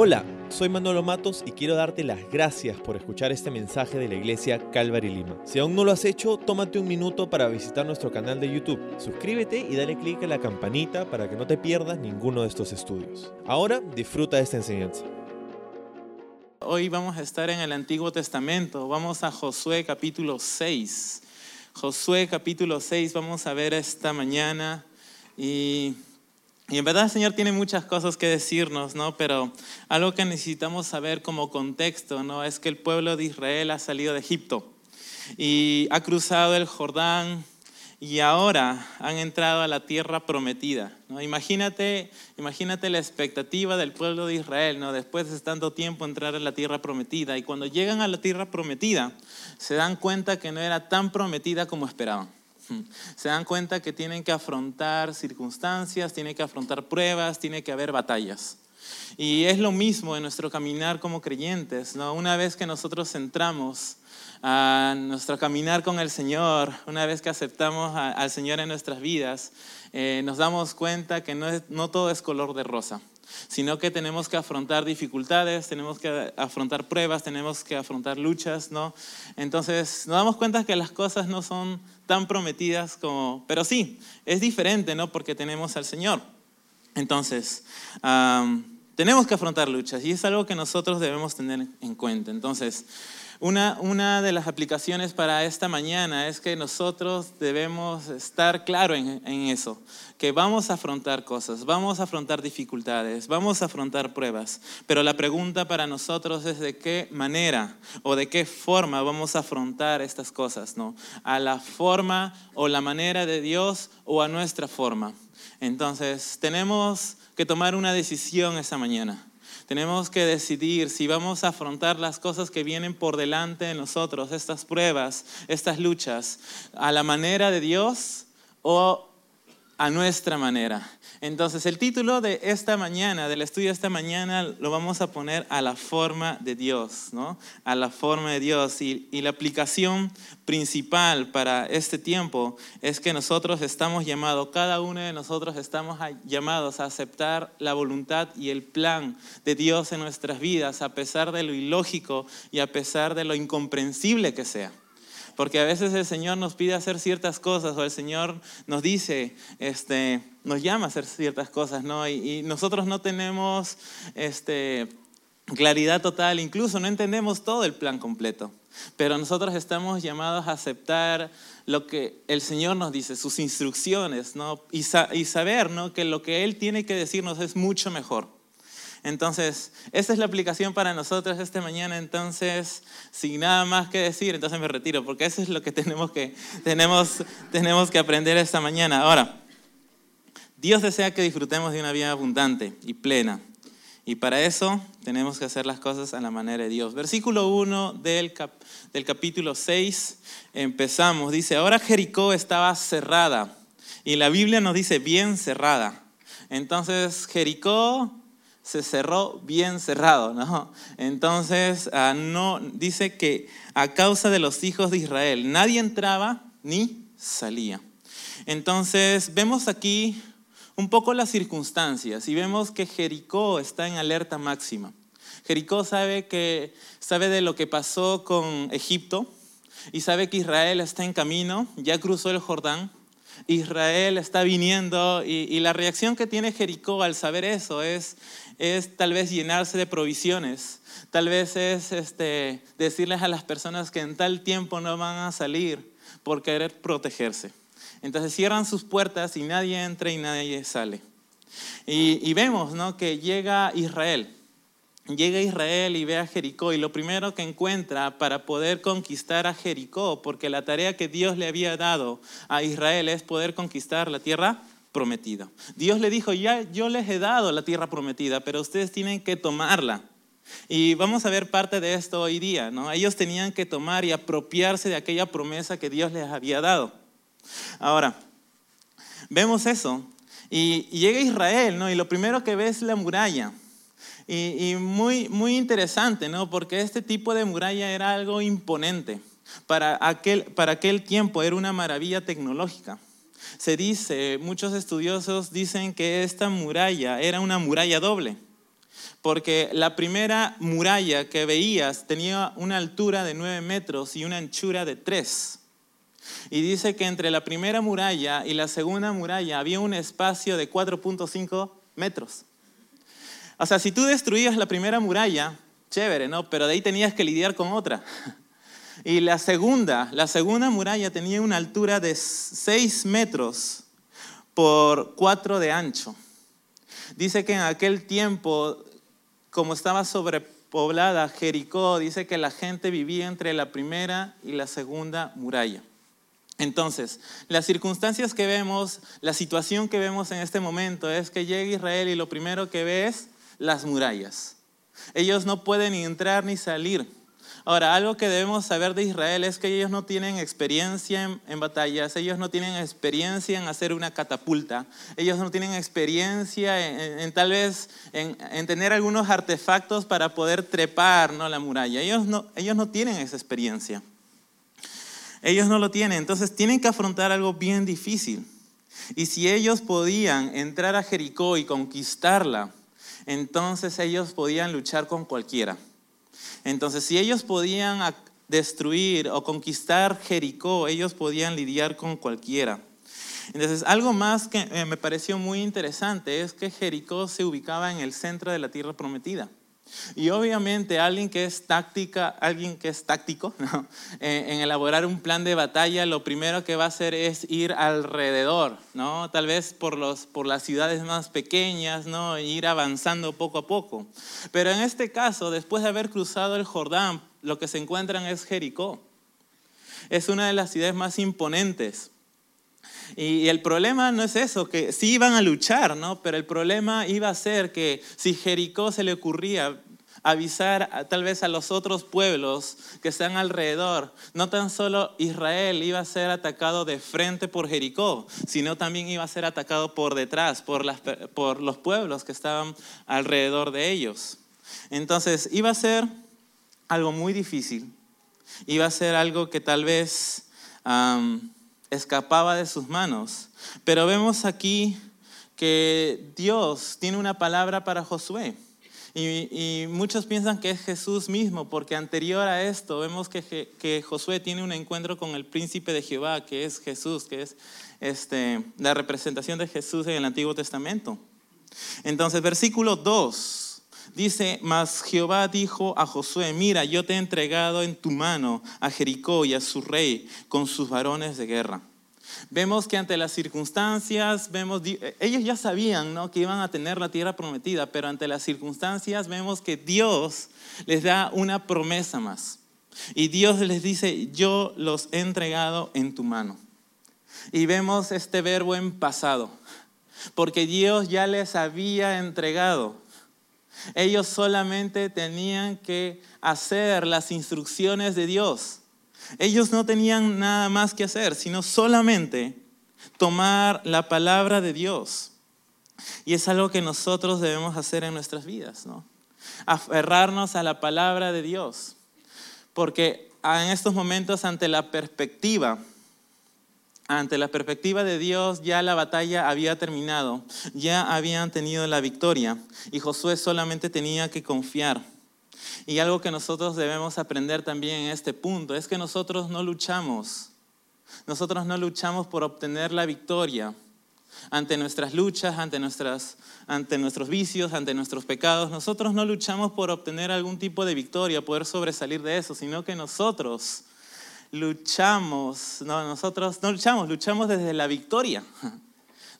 Hola, soy Manolo Matos y quiero darte las gracias por escuchar este mensaje de la iglesia Calvary Lima. Si aún no lo has hecho, tómate un minuto para visitar nuestro canal de YouTube. Suscríbete y dale clic a la campanita para que no te pierdas ninguno de estos estudios. Ahora disfruta de esta enseñanza. Hoy vamos a estar en el Antiguo Testamento. Vamos a Josué capítulo 6. Josué capítulo 6 vamos a ver esta mañana y y en verdad el Señor tiene muchas cosas que decirnos, ¿no? Pero algo que necesitamos saber como contexto, ¿no? Es que el pueblo de Israel ha salido de Egipto y ha cruzado el Jordán y ahora han entrado a la tierra prometida. ¿no? Imagínate, imagínate la expectativa del pueblo de Israel, ¿no? después de tanto tiempo entrar a la tierra prometida. Y cuando llegan a la tierra prometida, se dan cuenta que no era tan prometida como esperaban. Se dan cuenta que tienen que afrontar circunstancias, tienen que afrontar pruebas, tiene que haber batallas. Y es lo mismo en nuestro caminar como creyentes, ¿no? Una vez que nosotros entramos a nuestro caminar con el Señor, una vez que aceptamos al Señor en nuestras vidas, eh, nos damos cuenta que no todo es color de rosa sino que tenemos que afrontar dificultades, tenemos que afrontar pruebas, tenemos que afrontar luchas, ¿no? Entonces nos damos cuenta que las cosas no son tan prometidas como, pero sí, es diferente, ¿no? Porque tenemos al Señor. Entonces, tenemos que afrontar luchas y es algo que nosotros debemos tener en cuenta. Entonces, una, de las aplicaciones para esta mañana es que nosotros debemos estar claro en, eso, que vamos a afrontar cosas, vamos a afrontar dificultades, vamos a afrontar pruebas, pero la pregunta para nosotros es de qué manera o de qué forma vamos a afrontar estas cosas, ¿no? A la forma o la manera de Dios o a nuestra forma. Entonces, tenemos que tomar una decisión esta mañana. Tenemos que decidir si vamos a afrontar las cosas que vienen por delante de nosotros, estas pruebas, estas luchas, a la manera de Dios o a nuestra manera. Entonces, el título de esta mañana, del estudio de esta mañana, lo vamos a poner a la forma de Dios, ¿no? A la forma de Dios. Y, la aplicación principal para este tiempo es que nosotros estamos llamados, cada uno de nosotros estamos llamados a aceptar la voluntad y el plan de Dios en nuestras vidas, a pesar de lo ilógico y a pesar de lo incomprensible que sea. Porque a veces el Señor nos pide hacer ciertas cosas o el Señor nos dice, este, nos llama a hacer ciertas cosas, ¿no? Y, nosotros no tenemos este, claridad total, incluso no entendemos todo el plan completo. Pero nosotros estamos llamados a aceptar lo que el Señor nos dice, sus instrucciones, ¿no? Y, y saber, ¿no? Que lo que Él tiene que decirnos es mucho mejor. Entonces, esta es la aplicación para nosotros esta mañana. Entonces, sin nada más que decir, entonces me retiro, porque eso es lo que tenemos que, tenemos, tenemos que aprender esta mañana. Ahora, Dios desea que disfrutemos de una vida abundante y plena. Y para eso tenemos que hacer las cosas a la manera de Dios. Versículo 1 del, del capítulo 6, empezamos. Dice, ahora Jericó estaba cerrada. Y la Biblia nos dice bien cerrada. Entonces Jericó se cerró bien cerrado, ¿no? Entonces, ah, no, dice que a causa de los hijos de Israel, nadie entraba ni salía. Entonces, vemos aquí un poco las circunstancias y vemos que Jericó está en alerta máxima. Jericó sabe, que, sabe de lo que pasó con Egipto y sabe que Israel está en camino, ya cruzó el Jordán, Israel está viniendo y, y, la reacción que tiene Jericó al saber eso es, es tal vez llenarse de provisiones, tal vez es este, decirles a las personas que en tal tiempo no van a salir por querer protegerse. Entonces cierran sus puertas y nadie entra y nadie sale. Y, vemos ¿no? que llega Israel. Llega Israel y ve a Jericó y lo primero que encuentra para poder conquistar a Jericó, porque la tarea que Dios le había dado a Israel es poder conquistar la tierra prometida. Dios le dijo, ya yo les he dado la tierra prometida, pero ustedes tienen que tomarla. Y vamos a ver parte de esto hoy día, ¿no? Ellos tenían que tomar y apropiarse de aquella promesa que Dios les había dado. Ahora, vemos eso. Y, llega Israel, ¿no? Y lo primero que ve es la muralla. Y, muy, muy interesante, ¿no? Porque este tipo de muralla era algo imponente. Para aquel, para aquel tiempo era una maravilla tecnológica. Se dice, muchos estudiosos dicen que esta muralla era una muralla doble. porque la primera muralla que veías tenía una altura de 9 metros y una anchura de 3. Y dice que entre la primera muralla y la segunda muralla había un espacio de 4.5 metros. O sea, si tú destruías la primera muralla, chévere, ¿no? Pero de ahí tenías que lidiar con otra. Y la segunda, la segunda muralla tenía una altura de 6 metros por 4 de ancho. Dice que en aquel tiempo, como estaba sobrepoblada Jericó, dice que la gente vivía entre la primera y la segunda muralla. Entonces, las circunstancias que vemos, la situación que vemos en este momento es que llega Israel y lo primero que ve es las murallas. Ellos no pueden ni entrar ni salir. Ahora, algo que debemos saber de Israel es que ellos no tienen experiencia en, batallas, ellos no tienen experiencia en hacer una catapulta, ellos no tienen experiencia en, tal vez en, tener algunos artefactos para poder trepar ¿no? la muralla. Ellos no, ellos no tienen esa experiencia. Ellos no lo tienen, entonces tienen que afrontar algo bien difícil. Y si ellos podían entrar a Jericó y conquistarla, entonces ellos podían luchar con cualquiera. Entonces, si ellos podían destruir o conquistar Jericó, ellos podían lidiar con cualquiera. Entonces, algo más que eh, me pareció muy interesante es que Jericó se ubicaba en el centro de la tierra prometida. Y obviamente alguien que es táctica, alguien que es táctico eh, en elaborar un plan de batalla, lo primero que va a hacer es ir alrededor, ¿no? tal vez por, los, por las ciudades más pequeñas, ¿no? ir avanzando poco a poco. Pero en este caso, después de haber cruzado el Jordán, lo que se encuentran es Jericó. Es una de las ciudades más imponentes. Y el problema no es eso, que sí iban a luchar, ¿no? Pero el problema iba a ser que si Jericó se le ocurría avisar tal vez a los otros pueblos que están alrededor, no tan solo Israel iba a ser atacado de frente por Jericó, sino también iba a ser atacado por detrás, por los pueblos que estaban alrededor de ellos. Entonces iba a ser algo muy difícil, iba a ser algo que tal vez escapaba de sus manos. Pero vemos aquí que Dios tiene una palabra para Josué. Y, muchos piensan que es Jesús mismo, porque anterior a esto vemos que, que, Josué tiene un encuentro con el príncipe de Jehová, que es Jesús, que es este, la representación de Jesús en el Antiguo Testamento. Entonces, versículo 2 dice, mas Jehová dijo a Josué, mira, yo te he entregado en tu mano a Jericó y a su rey con sus varones de guerra. Vemos que ante las circunstancias, vemos, ellos ya sabían ¿no? que iban a tener la tierra prometida, pero ante las circunstancias vemos que Dios les da una promesa más. Y Dios les dice, yo los he entregado en tu mano. Y vemos este verbo en pasado, porque Dios ya les había entregado. Ellos solamente tenían que hacer las instrucciones de Dios. Ellos no tenían nada más que hacer, sino solamente tomar la palabra de Dios. Y es algo que nosotros debemos hacer en nuestras vidas, ¿no? Aferrarnos a la palabra de Dios. Porque en estos momentos, ante la perspectiva, ante la perspectiva de Dios, ya la batalla había terminado, ya habían tenido la victoria y Josué solamente tenía que confiar y algo que nosotros debemos aprender también en este punto es que nosotros no luchamos. Nosotros no luchamos por obtener la victoria ante nuestras luchas, ante, nuestras, ante nuestros vicios, ante nuestros pecados. Nosotros no luchamos por obtener algún tipo de victoria, poder sobresalir de eso, sino que nosotros luchamos, no, nosotros no luchamos, luchamos desde la victoria.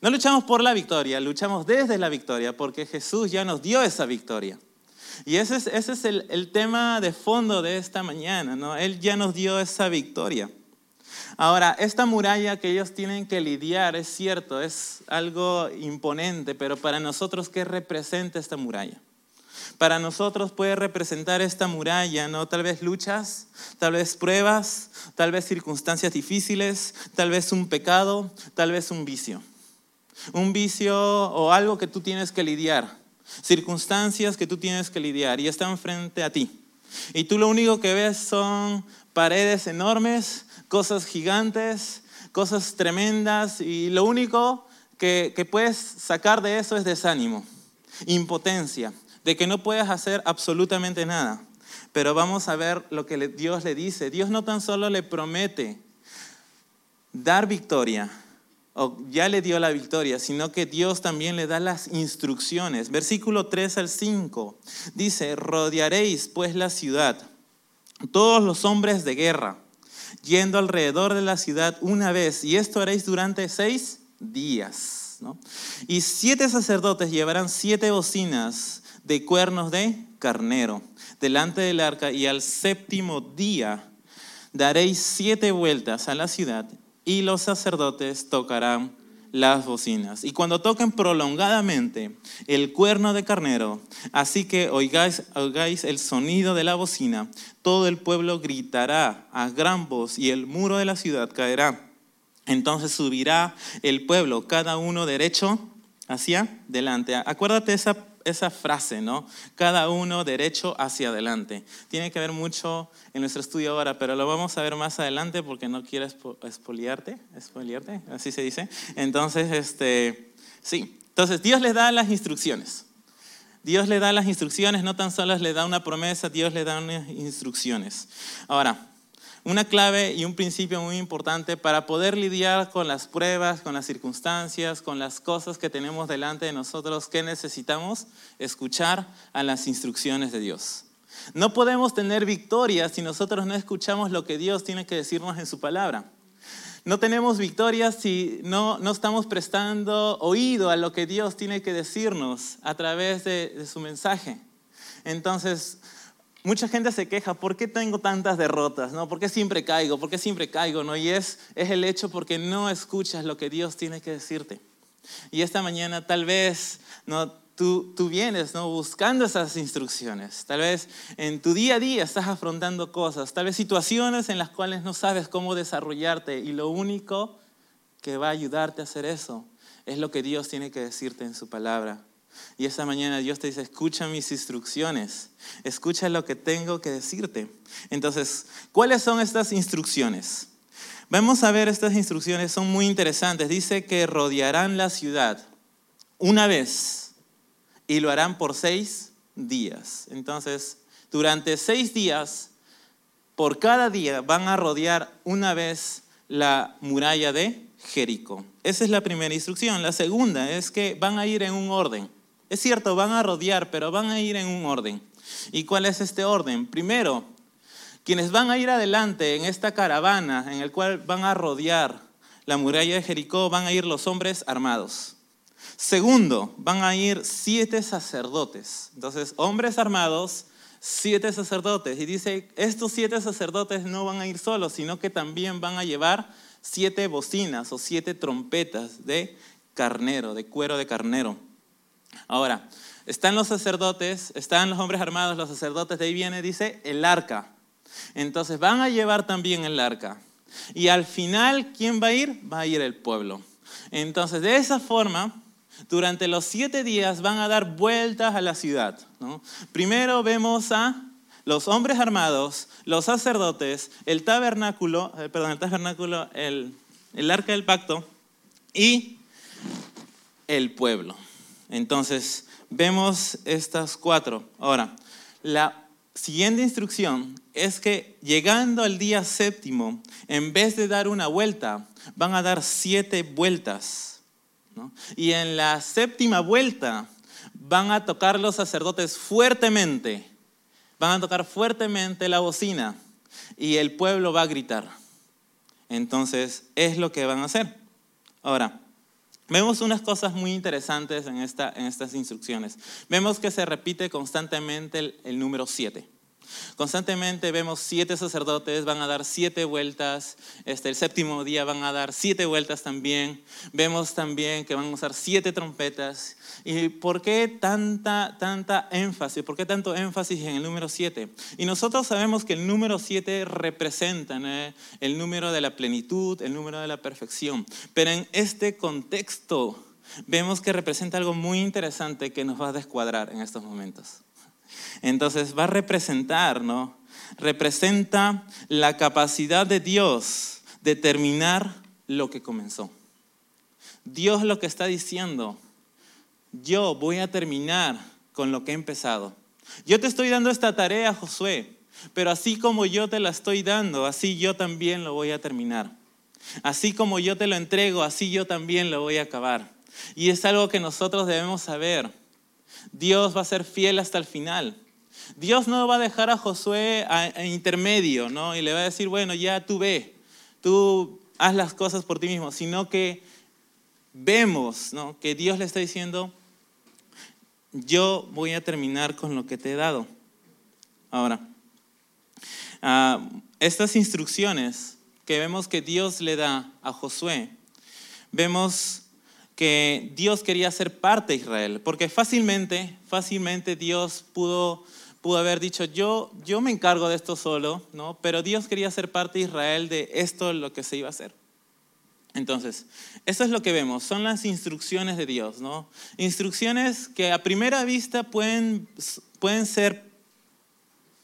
No luchamos por la victoria, luchamos desde la victoria, porque Jesús ya nos dio esa victoria. Y ese es, ese es el, el, tema de fondo de esta mañana, ¿no? Él ya nos dio esa victoria. Ahora, esta muralla que ellos tienen que lidiar, es cierto, es algo imponente, pero para nosotros, ¿qué representa esta muralla? Para nosotros puede representar esta muralla, ¿no? Tal vez luchas, tal vez pruebas, tal vez circunstancias difíciles, tal vez un pecado, tal vez un vicio. Un vicio o algo que tú tienes que lidiar circunstancias que tú tienes que lidiar y están frente a ti. Y tú lo único que ves son paredes enormes, cosas gigantes, cosas tremendas y lo único que, puedes sacar de eso es desánimo, impotencia, de que no puedes hacer absolutamente nada. Pero vamos a ver lo que Dios le dice. Dios no tan solo le promete dar victoria, o ya le dio la victoria, sino que Dios también le da las instrucciones. Versículo 3 al 5 dice, rodearéis pues la ciudad, todos los hombres de guerra, yendo alrededor de la ciudad una vez, y esto haréis durante seis días. Y siete sacerdotes llevarán siete bocinas de cuernos de carnero delante del arca, y al séptimo día daréis siete vueltas a la ciudad y los sacerdotes tocarán las bocinas. Y cuando toquen prolongadamente el cuerno de carnero, así que oigáis, oigáis, el sonido de la bocina, todo el pueblo gritará a gran voz y el muro de la ciudad caerá. Entonces subirá el pueblo, cada uno derecho hacia delante. Acuérdate esa esa frase, ¿no? Cada uno derecho hacia adelante. Tiene que ver mucho en nuestro estudio ahora, pero lo vamos a ver más adelante porque no quiero expoliarte, expoliarte, así se dice. Entonces, este, sí. Entonces, Dios les da las instrucciones. Dios le da las instrucciones, no tan solo le da una promesa, Dios le da unas instrucciones. Ahora, una clave y un principio muy importante para poder lidiar con las pruebas, con las circunstancias, con las cosas que tenemos delante de nosotros, que necesitamos escuchar a las instrucciones de Dios. No podemos tener victoria si nosotros no escuchamos lo que Dios tiene que decirnos en su palabra. No tenemos victoria si no, no estamos prestando oído a lo que Dios tiene que decirnos a través de, de su mensaje. Entonces, mucha gente se queja, ¿por qué tengo tantas derrotas? ¿no? ¿Por qué siempre caigo? ¿Por qué siempre caigo? ¿no? Y es, es el hecho porque no escuchas lo que Dios tiene que decirte. Y esta mañana tal vez ¿no? tú, tú vienes ¿no? buscando esas instrucciones. Tal vez en tu día a día estás afrontando cosas, tal vez situaciones en las cuales no sabes cómo desarrollarte y lo único que va a ayudarte a hacer eso es lo que Dios tiene que decirte en su palabra. Y esta mañana Dios te dice, escucha mis instrucciones, escucha lo que tengo que decirte. Entonces, ¿cuáles son estas instrucciones? Vamos a ver estas instrucciones, son muy interesantes. Dice que rodearán la ciudad una vez y lo harán por seis días. Entonces, durante seis días, por cada día van a rodear una vez la muralla de Jericó. Esa es la primera instrucción. La segunda es que van a ir en un orden. Es cierto, van a rodear, pero van a ir en un orden. ¿Y cuál es este orden? Primero, quienes van a ir adelante en esta caravana en el cual van a rodear la muralla de Jericó, van a ir los hombres armados. Segundo, van a ir siete sacerdotes. Entonces, hombres armados, siete sacerdotes. Y dice, estos siete sacerdotes no van a ir solos, sino que también van a llevar siete bocinas o siete trompetas de carnero, de cuero de carnero. Ahora, están los sacerdotes, están los hombres armados, los sacerdotes, de ahí viene, dice, el arca. Entonces van a llevar también el arca. Y al final, ¿quién va a ir? Va a ir el pueblo. Entonces, de esa forma, durante los siete días van a dar vueltas a la ciudad. Primero vemos a los hombres armados, los sacerdotes, el tabernáculo, eh, perdón, el tabernáculo, el, el arca del pacto y el pueblo. Entonces, vemos estas cuatro. Ahora, la siguiente instrucción es que llegando al día séptimo, en vez de dar una vuelta, van a dar siete vueltas. Y en la séptima vuelta van a tocar los sacerdotes fuertemente, van a tocar fuertemente la bocina y el pueblo va a gritar. Entonces, es lo que van a hacer. Ahora, Vemos unas cosas muy interesantes en, esta, en estas instrucciones. Vemos que se repite constantemente el, el número 7. Constantemente vemos siete sacerdotes, van a dar siete vueltas, este, el séptimo día van a dar siete vueltas también. Vemos también que van a usar siete trompetas. ¿Y por qué tanta, tanta énfasis? ¿Por qué tanto énfasis en el número siete? Y nosotros sabemos que el número siete representa el número de la plenitud, el número de la perfección. Pero en este contexto vemos que representa algo muy interesante que nos va a descuadrar en estos momentos. Entonces va a representar, ¿no? Representa la capacidad de Dios de terminar lo que comenzó. Dios lo que está diciendo, yo voy a terminar con lo que he empezado. Yo te estoy dando esta tarea, Josué, pero así como yo te la estoy dando, así yo también lo voy a terminar. Así como yo te lo entrego, así yo también lo voy a acabar. Y es algo que nosotros debemos saber. Dios va a ser fiel hasta el final. Dios no va a dejar a Josué en intermedio, ¿no? Y le va a decir, bueno, ya tú ve, tú haz las cosas por ti mismo, sino que vemos, ¿no? Que Dios le está diciendo, yo voy a terminar con lo que te he dado. Ahora, ah, estas instrucciones que vemos que Dios le da a Josué, vemos que Dios quería ser parte de Israel, porque fácilmente, fácilmente Dios pudo, pudo haber dicho, yo, yo me encargo de esto solo, ¿no? pero Dios quería ser parte de Israel de esto lo que se iba a hacer. Entonces, eso es lo que vemos, son las instrucciones de Dios, ¿no? Instrucciones que a primera vista pueden, pueden ser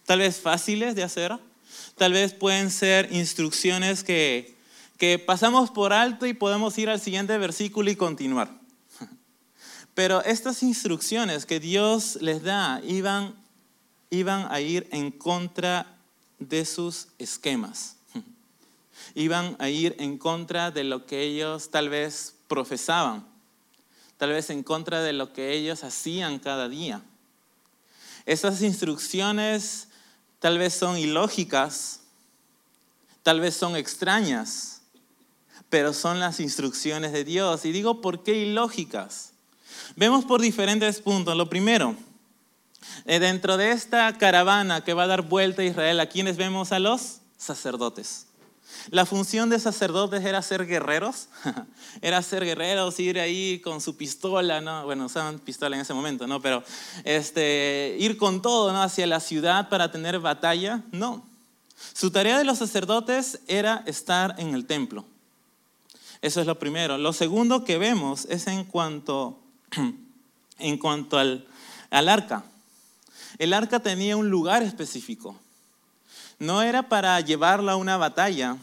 tal vez fáciles de hacer, Tal vez pueden ser instrucciones que, que pasamos por alto y podemos ir al siguiente versículo y continuar. Pero estas instrucciones que Dios les da iban, iban a ir en contra de sus esquemas. Iban a ir en contra de lo que ellos tal vez profesaban, tal vez en contra de lo que ellos hacían cada día. Esas instrucciones tal vez son ilógicas, tal vez son extrañas, pero son las instrucciones de Dios. Y digo, ¿por qué ilógicas? Vemos por diferentes puntos. Lo primero, dentro de esta caravana que va a dar vuelta a Israel, ¿a quiénes vemos? A los sacerdotes. La función de sacerdotes era ser guerreros, era ser guerreros, ir ahí con su pistola, ¿no? Bueno, usaban pistola en ese momento, ¿no? Pero este, ir con todo, ¿no? Hacia la ciudad para tener batalla, no. Su tarea de los sacerdotes era estar en el templo. Eso es lo primero. Lo segundo que vemos es en cuanto, en cuanto al, al arca. El arca tenía un lugar específico. No era para llevarla a una batalla,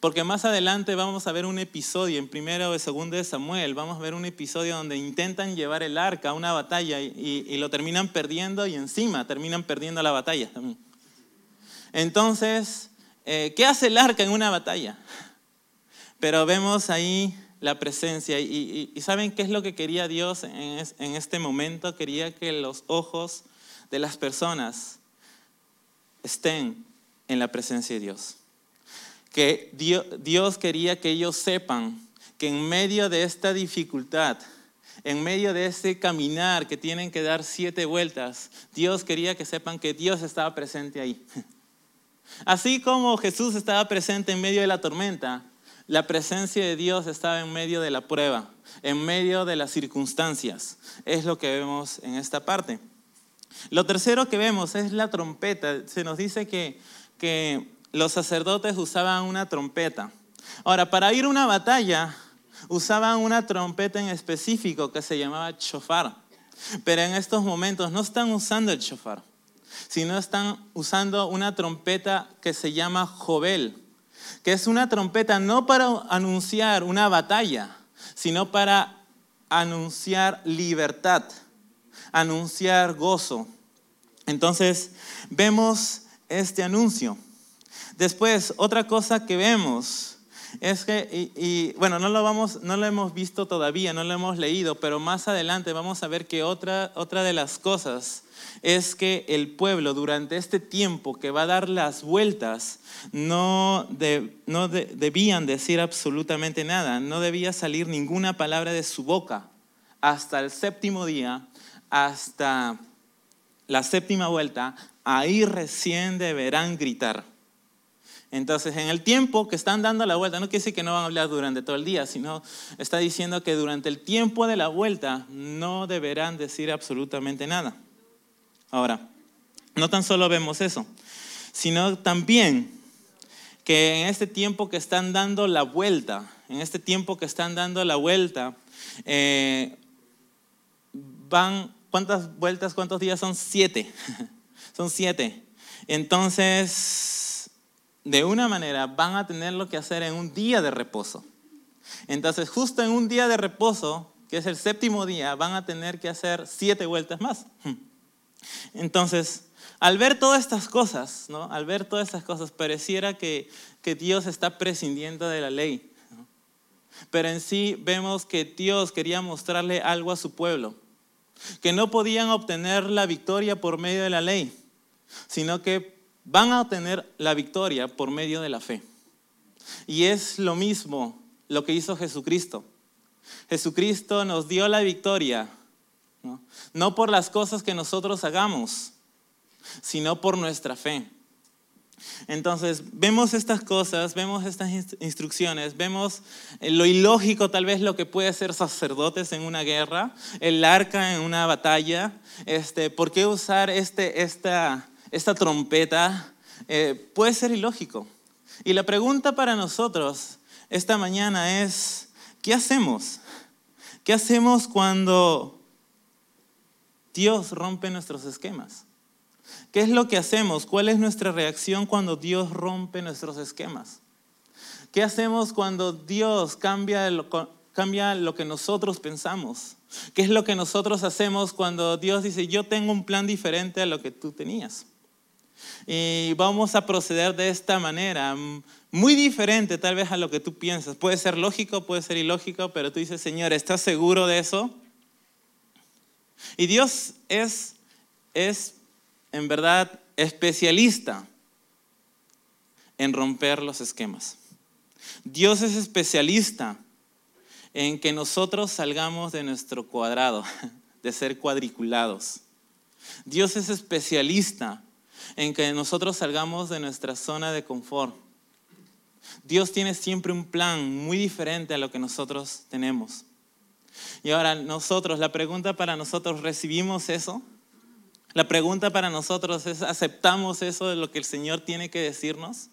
porque más adelante vamos a ver un episodio en primero o segundo de Samuel, vamos a ver un episodio donde intentan llevar el arca a una batalla y, lo terminan perdiendo y encima terminan perdiendo la batalla Entonces, eh, ¿qué hace el arca en una batalla? Pero vemos ahí la presencia y, ¿saben qué es lo que quería Dios en este momento? Quería que los ojos de las personas estén en la presencia de Dios que Dios quería que ellos sepan que en medio de esta dificultad, en medio de ese caminar que tienen que dar siete vueltas, Dios quería que sepan que Dios estaba presente ahí. Así como Jesús estaba presente en medio de la tormenta, la presencia de Dios estaba en medio de la prueba, en medio de las circunstancias. Es lo que vemos en esta parte. Lo tercero que vemos es la trompeta. Se nos dice que, que los sacerdotes usaban una trompeta. Ahora, para ir a una batalla, usaban una trompeta en específico que se llamaba shofar. Pero en estos momentos no están usando el shofar, sino están usando una trompeta que se llama jovel, que es una trompeta no para anunciar una batalla, sino para anunciar libertad, anunciar gozo. Entonces, vemos este anuncio. Después, otra cosa que vemos es que, y, bueno, no lo, vamos, no lo hemos visto todavía, no lo hemos leído, pero más adelante vamos a ver que otra, otra de las cosas es que el pueblo durante este tiempo que va a dar las vueltas no, no debían decir absolutamente nada, no debía salir ninguna palabra de su boca hasta el séptimo día, hasta la séptima vuelta, ahí recién deberán gritar. Entonces, en el tiempo que están dando la vuelta, no quiere decir que no van a hablar durante todo el día, sino está diciendo que durante el tiempo de la vuelta no deberán decir absolutamente nada. Ahora, no tan solo vemos eso, sino también que en este tiempo que están dando la vuelta, en este tiempo que están dando la vuelta, eh, van, ¿cuántas vueltas, cuántos días son? Siete. son siete. Entonces, de una manera van a tener lo que hacer en un día de reposo. Entonces, justo en un día de reposo, que es el séptimo día, van a tener que hacer siete vueltas más. Entonces, al ver todas estas cosas, ¿no? al ver todas estas cosas, pareciera que, que Dios está prescindiendo de la ley. Pero en sí vemos que Dios quería mostrarle algo a su pueblo, que no podían obtener la victoria por medio de la ley, sino que van a obtener la victoria por medio de la fe. Y es lo mismo lo que hizo Jesucristo. Jesucristo nos dio la victoria, ¿no? por las cosas que nosotros hagamos, sino por nuestra fe. Entonces, vemos estas cosas, vemos estas instrucciones, vemos lo ilógico tal vez lo que puede ser sacerdotes en una guerra, el arca en una batalla, este, ¿por qué usar este, esta, esta trompeta? Eh, puede ser ilógico. Y la pregunta para nosotros esta mañana es, ¿qué hacemos? ¿Qué hacemos cuando Dios rompe nuestros esquemas? ¿Qué es lo que hacemos? ¿Cuál es nuestra reacción cuando Dios rompe nuestros esquemas? ¿Qué hacemos cuando Dios cambia lo, cambia lo que nosotros pensamos? ¿Qué es lo que nosotros hacemos cuando Dios dice, yo tengo un plan diferente a lo que tú tenías? Y vamos a proceder de esta manera, muy diferente tal vez a lo que tú piensas. Puede ser lógico, puede ser ilógico, pero tú dices, Señor, ¿estás seguro de eso? Y Dios es, es en verdad especialista en romper los esquemas. Dios es especialista en que nosotros salgamos de nuestro cuadrado, de ser cuadriculados. Dios es especialista en que nosotros salgamos de nuestra zona de confort. Dios tiene siempre un plan muy diferente a lo que nosotros tenemos. Y ahora nosotros, la pregunta para nosotros, ¿recibimos eso? La pregunta para nosotros es, ¿aceptamos eso de lo que el Señor tiene que decirnos?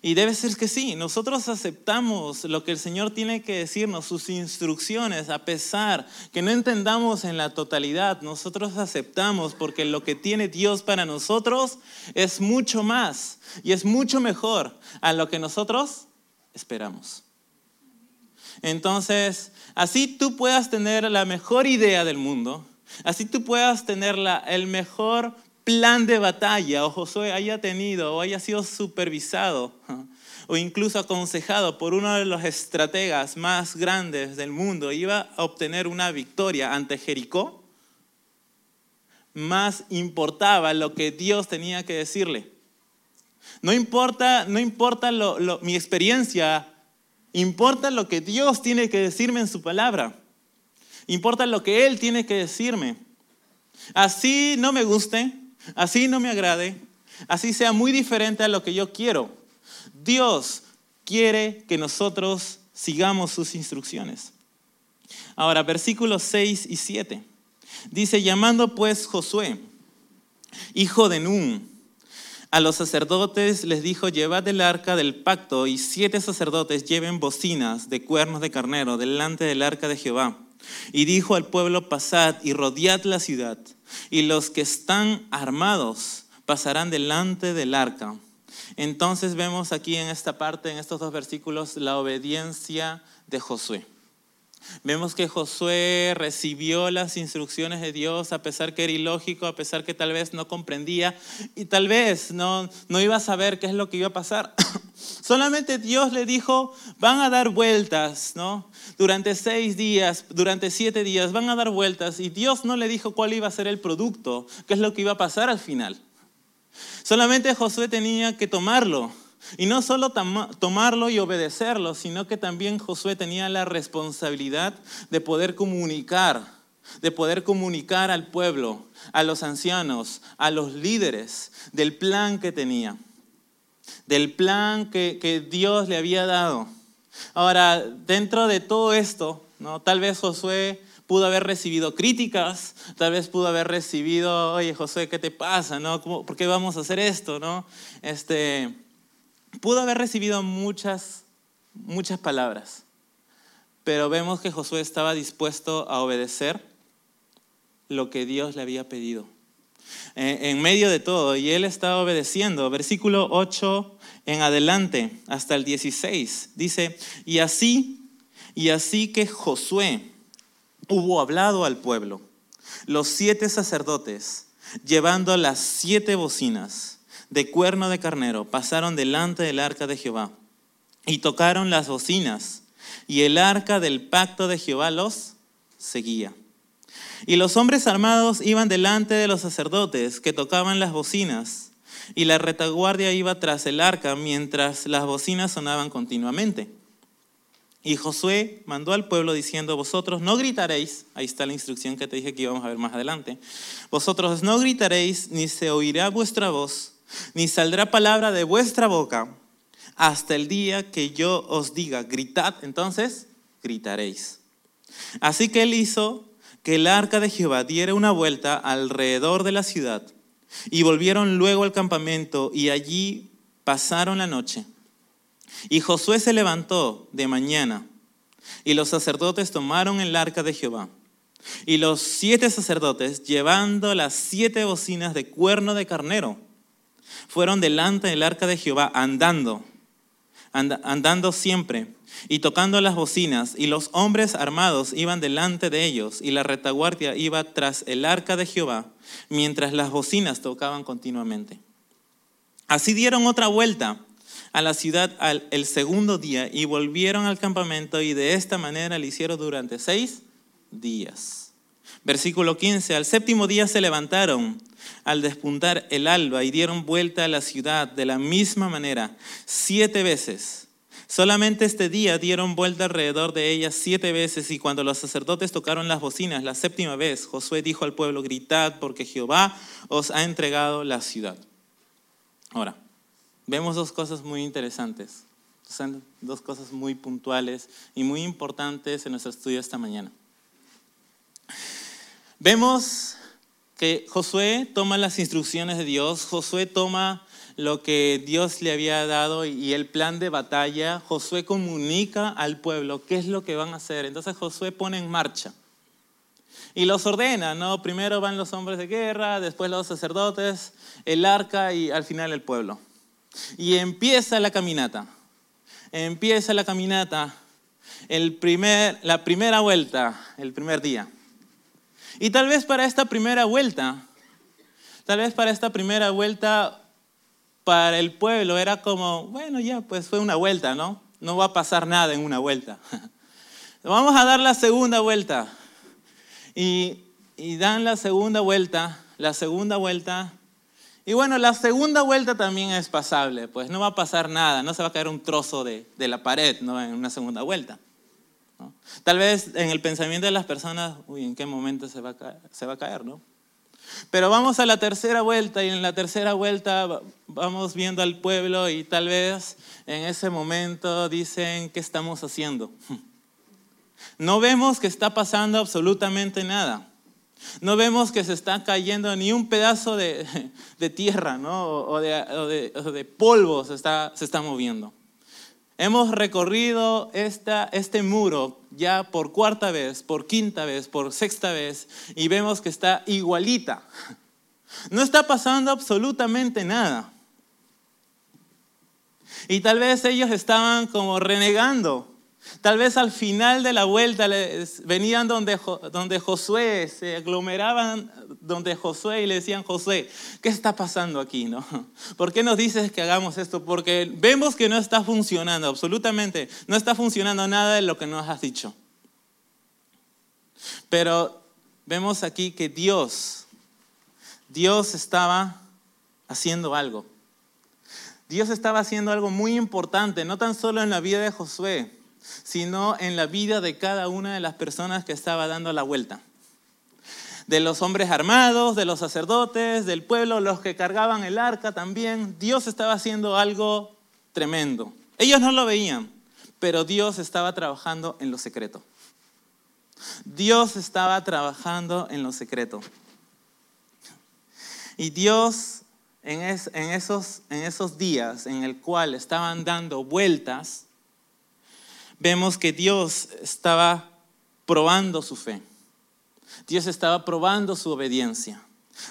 Y debe ser que sí, nosotros aceptamos lo que el Señor tiene que decirnos, sus instrucciones, a pesar que no entendamos en la totalidad, nosotros aceptamos porque lo que tiene Dios para nosotros es mucho más y es mucho mejor a lo que nosotros esperamos. Entonces, así tú puedas tener la mejor idea del mundo, así tú puedas tener el mejor plan de batalla o Josué haya tenido o haya sido supervisado o incluso aconsejado por uno de los estrategas más grandes del mundo, iba a obtener una victoria ante Jericó, más importaba lo que Dios tenía que decirle. No importa, no importa mi experiencia, importa lo que Dios tiene que decirme en su palabra. Importa lo que Él tiene que decirme. Así no me guste, así no me agrade, así sea muy diferente a lo que yo quiero. Dios quiere que nosotros sigamos sus instrucciones. Ahora, versículos 6 y 7. Dice, llamando pues Josué, hijo de Nun, a los sacerdotes les dijo, llevad el arca del pacto y siete sacerdotes lleven bocinas de cuernos de carnero delante del arca de Jehová. Y dijo al pueblo, pasad y rodead la ciudad y los que están armados pasarán delante del arca. Entonces vemos aquí en esta parte, en estos dos versículos, la obediencia de Josué. Vemos que Josué recibió las instrucciones de Dios a pesar que era ilógico, a pesar que tal vez no comprendía y tal vez no, no iba a saber qué es lo que iba a pasar. Solamente Dios le dijo, van a dar vueltas, ¿no? Durante seis días, durante siete días, van a dar vueltas y Dios no le dijo cuál iba a ser el producto, qué es lo que iba a pasar al final. Solamente Josué tenía que tomarlo y no solo tomarlo y obedecerlo, sino que también Josué tenía la responsabilidad de poder comunicar, de poder comunicar al pueblo, a los ancianos, a los líderes del plan que tenía, del plan que, Dios le había dado. Ahora, dentro de todo esto, ¿no? tal vez Josué pudo haber recibido críticas, tal vez pudo haber recibido, oye Josué, ¿qué te pasa? ¿No? ¿Por qué vamos a hacer esto? ¿No? Este, Pudo haber recibido muchas, muchas palabras, pero vemos que Josué estaba dispuesto a obedecer lo que Dios le había pedido. En medio de todo, y él estaba obedeciendo. Versículo 8 en adelante, hasta el 16, dice, y así, y así que Josué hubo hablado al pueblo, los siete sacerdotes, llevando las siete bocinas de cuerno de carnero, pasaron delante del arca de Jehová y tocaron las bocinas, y el arca del pacto de Jehová los seguía. Y los hombres armados iban delante de los sacerdotes que tocaban las bocinas, y la retaguardia iba tras el arca mientras las bocinas sonaban continuamente. Y Josué mandó al pueblo diciendo, vosotros no gritaréis, ahí está la instrucción que te dije que íbamos a ver más adelante, vosotros no gritaréis, ni se oirá vuestra voz, ni saldrá palabra de vuestra boca, hasta el día que yo os diga, gritad, entonces gritaréis. Así que él hizo que el arca de Jehová diera una vuelta alrededor de la ciudad, y volvieron luego al campamento, y allí pasaron la noche. Y Josué se levantó de mañana, y los sacerdotes tomaron el arca de Jehová. Y los siete sacerdotes, llevando las siete bocinas de cuerno de carnero, fueron delante del arca de Jehová andando, andando siempre y tocando las bocinas, y los hombres armados iban delante de ellos, y la retaguardia iba tras el arca de Jehová, mientras las bocinas tocaban continuamente. Así dieron otra vuelta a la ciudad el segundo día y volvieron al campamento y de esta manera lo hicieron durante seis días. Versículo 15, al séptimo día se levantaron al despuntar el alba y dieron vuelta a la ciudad de la misma manera, siete veces. Solamente este día dieron vuelta alrededor de ella siete veces y cuando los sacerdotes tocaron las bocinas la séptima vez, Josué dijo al pueblo, gritad porque Jehová os ha entregado la ciudad. Ahora, vemos dos cosas muy interesantes, dos cosas muy puntuales y muy importantes en nuestro estudio esta mañana. Vemos que Josué toma las instrucciones de Dios, Josué toma lo que Dios le había dado y el plan de batalla, Josué comunica al pueblo qué es lo que van a hacer. Entonces Josué pone en marcha y los ordena, ¿no? Primero van los hombres de guerra, después los sacerdotes, el arca y al final el pueblo. Y empieza la caminata. Empieza la caminata, el primer, la primera vuelta, el primer día. Y tal vez para esta primera vuelta, tal vez para esta primera vuelta, para el pueblo era como, bueno, ya, pues fue una vuelta, ¿no? No va a pasar nada en una vuelta. Vamos a dar la segunda vuelta. Y, y dan la segunda vuelta, la segunda vuelta y bueno, la segunda vuelta también es pasable, pues no va a pasar nada, no se va a caer un trozo de, la pared ¿no? en una segunda vuelta. Tal vez en el pensamiento de las personas, uy, ¿en qué momento se va, a caer, se va a caer? ¿no? Pero vamos a la tercera vuelta y en la tercera vuelta vamos viendo al pueblo y tal vez en ese momento dicen, ¿qué estamos haciendo? No vemos que está pasando absolutamente nada. No vemos que se está cayendo ni un pedazo de, tierra ¿no? o, de, polvo se está, se está moviendo. Hemos recorrido este muro ya por cuarta vez, por quinta vez, por sexta vez y vemos que está igualita. No está pasando absolutamente nada. Y tal vez ellos estaban como renegando Tal vez al final de la vuelta venían donde, donde Josué, se aglomeraban donde Josué y le decían, Josué, ¿qué está pasando aquí? No? ¿Por qué nos dices que hagamos esto? Porque vemos que no está funcionando, absolutamente, no está funcionando nada de lo que nos has dicho. Pero vemos aquí que Dios, Dios estaba haciendo algo. Dios estaba haciendo algo muy importante, no tan solo en la vida de Josué, sino en la vida de cada una de las personas que estaba dando la vuelta. De los hombres armados, de los sacerdotes, del pueblo, los que cargaban el arca también. Dios estaba haciendo algo tremendo. Ellos no lo veían, pero Dios estaba trabajando en lo secreto. Dios estaba trabajando en lo secreto. Y Dios en, esos, días en el cual estaban dando vueltas, vemos que Dios estaba probando su fe. Dios estaba probando su obediencia.